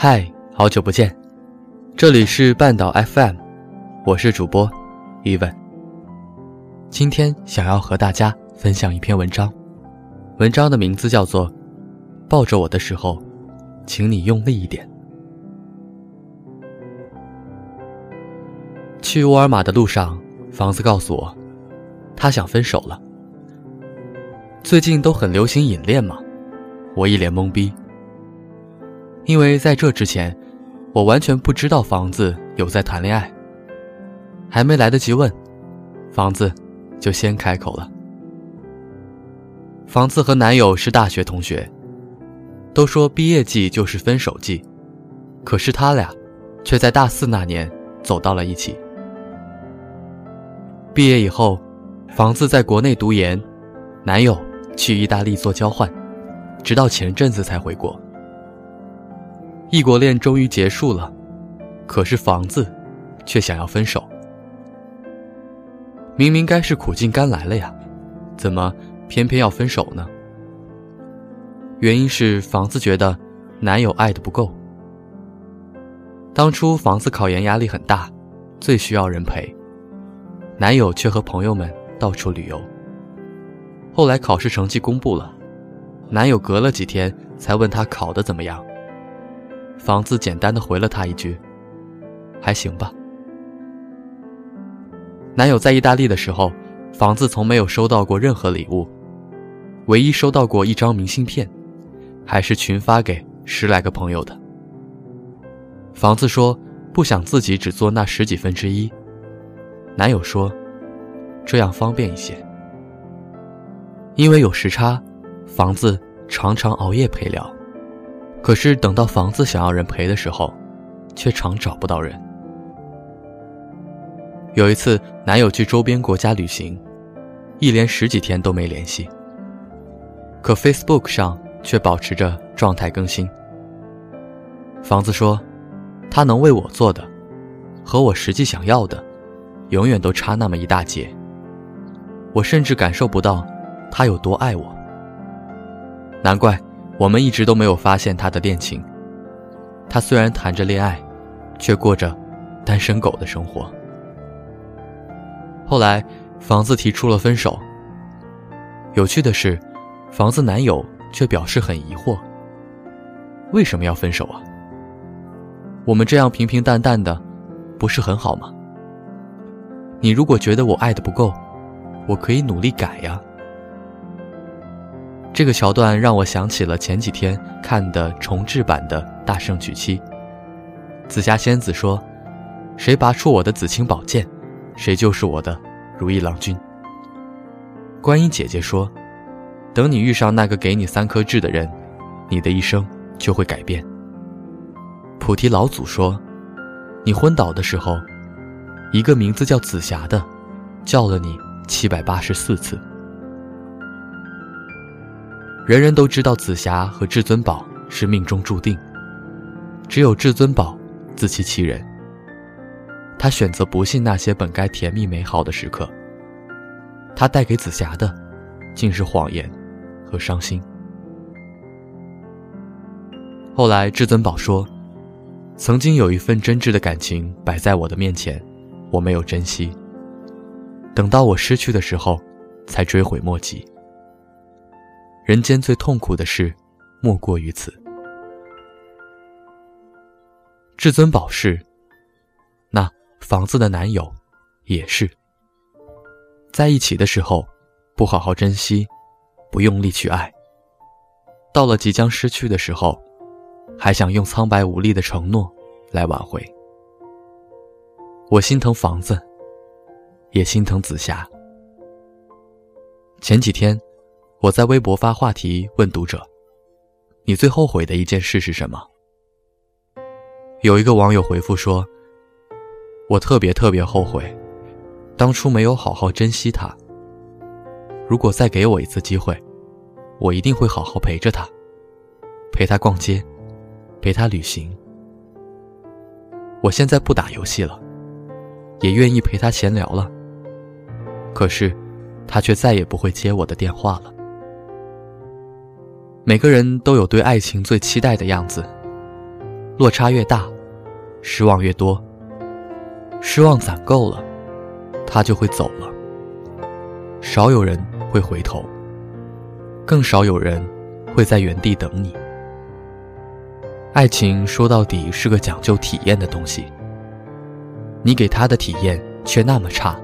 嗨，好久不见，这里是半岛 FM，我是主播伊文。今天想要和大家分享一篇文章，文章的名字叫做《抱着我的时候，请你用力一点》。去沃尔玛的路上，房子告诉我，他想分手了。最近都很流行隐恋嘛，我一脸懵逼。因为在这之前，我完全不知道房子有在谈恋爱。还没来得及问，房子就先开口了。房子和男友是大学同学，都说毕业季就是分手季，可是他俩却在大四那年走到了一起。毕业以后，房子在国内读研，男友去意大利做交换，直到前阵子才回国。异国恋终于结束了，可是房子却想要分手。明明该是苦尽甘来了呀，怎么偏偏要分手呢？原因是房子觉得男友爱的不够。当初房子考研压力很大，最需要人陪，男友却和朋友们到处旅游。后来考试成绩公布了，男友隔了几天才问她考的怎么样。房子简单的回了他一句：“还行吧。”男友在意大利的时候，房子从没有收到过任何礼物，唯一收到过一张明信片，还是群发给十来个朋友的。房子说不想自己只做那十几分之一，男友说这样方便一些。因为有时差，房子常常熬夜陪聊。可是等到房子想要人陪的时候，却常找不到人。有一次，男友去周边国家旅行，一连十几天都没联系。可 Facebook 上却保持着状态更新。房子说，他能为我做的，和我实际想要的，永远都差那么一大截。我甚至感受不到他有多爱我。难怪。我们一直都没有发现他的恋情。他虽然谈着恋爱，却过着单身狗的生活。后来，房子提出了分手。有趣的是，房子男友却表示很疑惑：为什么要分手啊？我们这样平平淡淡的，不是很好吗？你如果觉得我爱的不够，我可以努力改呀。这个桥段让我想起了前几天看的重制版的《大圣娶妻》。紫霞仙子说：“谁拔出我的紫青宝剑，谁就是我的如意郎君。”观音姐姐说：“等你遇上那个给你三颗痣的人，你的一生就会改变。”菩提老祖说：“你昏倒的时候，一个名字叫紫霞的，叫了你七百八十四次。”人人都知道紫霞和至尊宝是命中注定，只有至尊宝自欺欺人。他选择不信那些本该甜蜜美好的时刻。他带给紫霞的，竟是谎言和伤心。后来至尊宝说：“曾经有一份真挚的感情摆在我的面前，我没有珍惜。等到我失去的时候，才追悔莫及。”人间最痛苦的事，莫过于此。至尊宝是，那房子的男友也是。在一起的时候，不好好珍惜，不用力去爱；到了即将失去的时候，还想用苍白无力的承诺来挽回。我心疼房子，也心疼紫霞。前几天。我在微博发话题问读者：“你最后悔的一件事是什么？”有一个网友回复说：“我特别特别后悔，当初没有好好珍惜他。如果再给我一次机会，我一定会好好陪着他，陪他逛街，陪他旅行。我现在不打游戏了，也愿意陪他闲聊了。可是，他却再也不会接我的电话了。每个人都有对爱情最期待的样子，落差越大，失望越多。失望攒够了，他就会走了。少有人会回头，更少有人会在原地等你。爱情说到底是个讲究体验的东西。你给他的体验却那么差，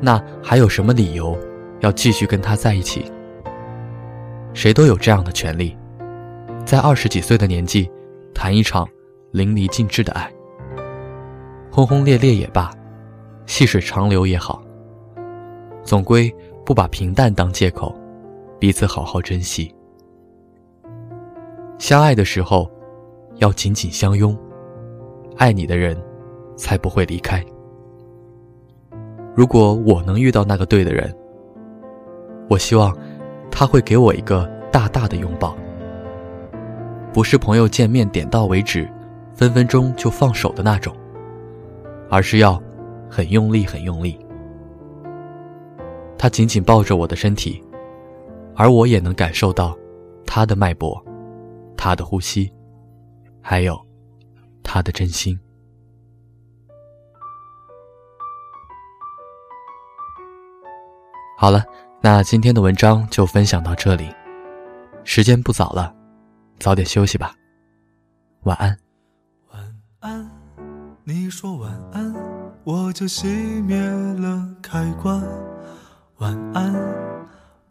那还有什么理由要继续跟他在一起？谁都有这样的权利，在二十几岁的年纪，谈一场淋漓尽致的爱。轰轰烈烈也罢，细水长流也好，总归不把平淡当借口，彼此好好珍惜。相爱的时候。要紧紧相拥，爱你的人，才不会离开。如果我能遇到那个对的人，我希望他会给我一个大大的拥抱，不是朋友见面点到为止，分分钟就放手的那种，而是要很用力、很用力。他紧紧抱着我的身体，而我也能感受到他的脉搏，他的呼吸。还有，他的真心。好了，那今天的文章就分享到这里。时间不早了，早点休息吧。晚安。晚安，你说晚安，我就熄灭了开关。晚安，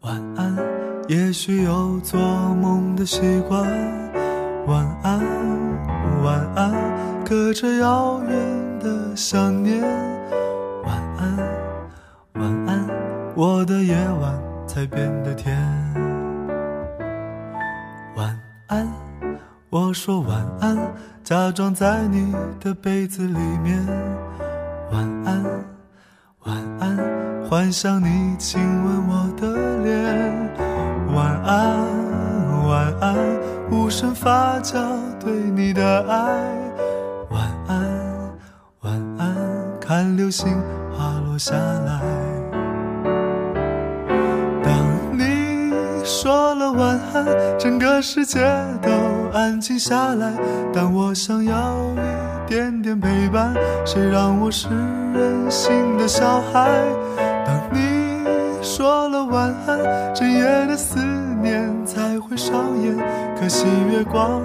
晚安，也许有做梦的习惯。晚安。晚安，隔着遥远的想念。我的夜晚才变得甜。晚安，我说晚安，假装在你的被子里面。晚安，晚安，幻想你亲吻我的脸。晚安，晚安，无声发酵。对你的爱，晚安，晚安，看流星滑落下来。说了晚安，整个世界都安静下来。但我想要一点点陪伴，谁让我是任性的小孩？当你说了晚安，整夜的思念才会上演。可惜月光。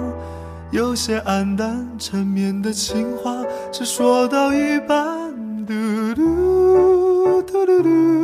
有些黯淡，缠绵的情话只说到一半。嘟嘟嘟嘟嘟。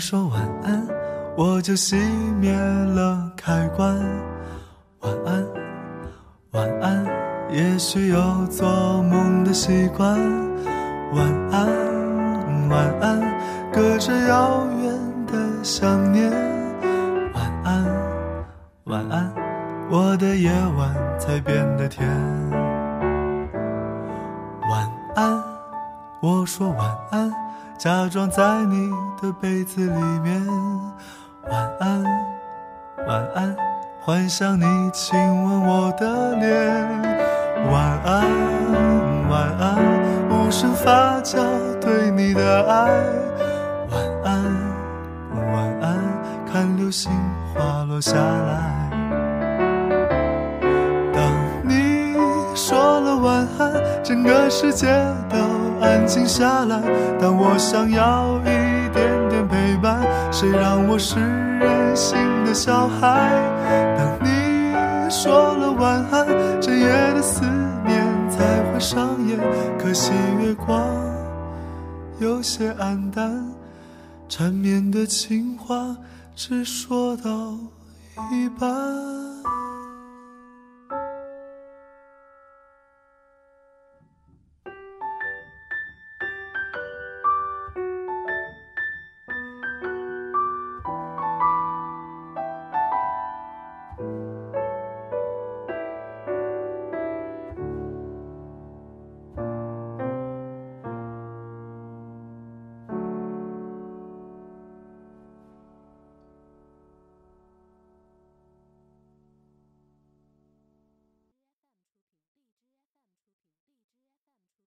说晚安，我就熄灭了开关。晚安，晚安，也许有做梦的习惯。晚安，晚安，隔着遥远的想念。晚安，晚安，我的夜晚才变得甜。晚安，我说晚安。假装在你的被子里面，晚安，晚安，幻想你亲吻我的脸，晚安，晚安，无声发酵对你的爱，晚安，晚安，看流星滑落下来。当你说了晚安，整个世界都。安静下来，但我想要一点点陪伴。谁让我是任性的小孩？当你说了晚安，整夜的思念才会上演。可惜月光有些暗淡，缠绵的情话只说到一半。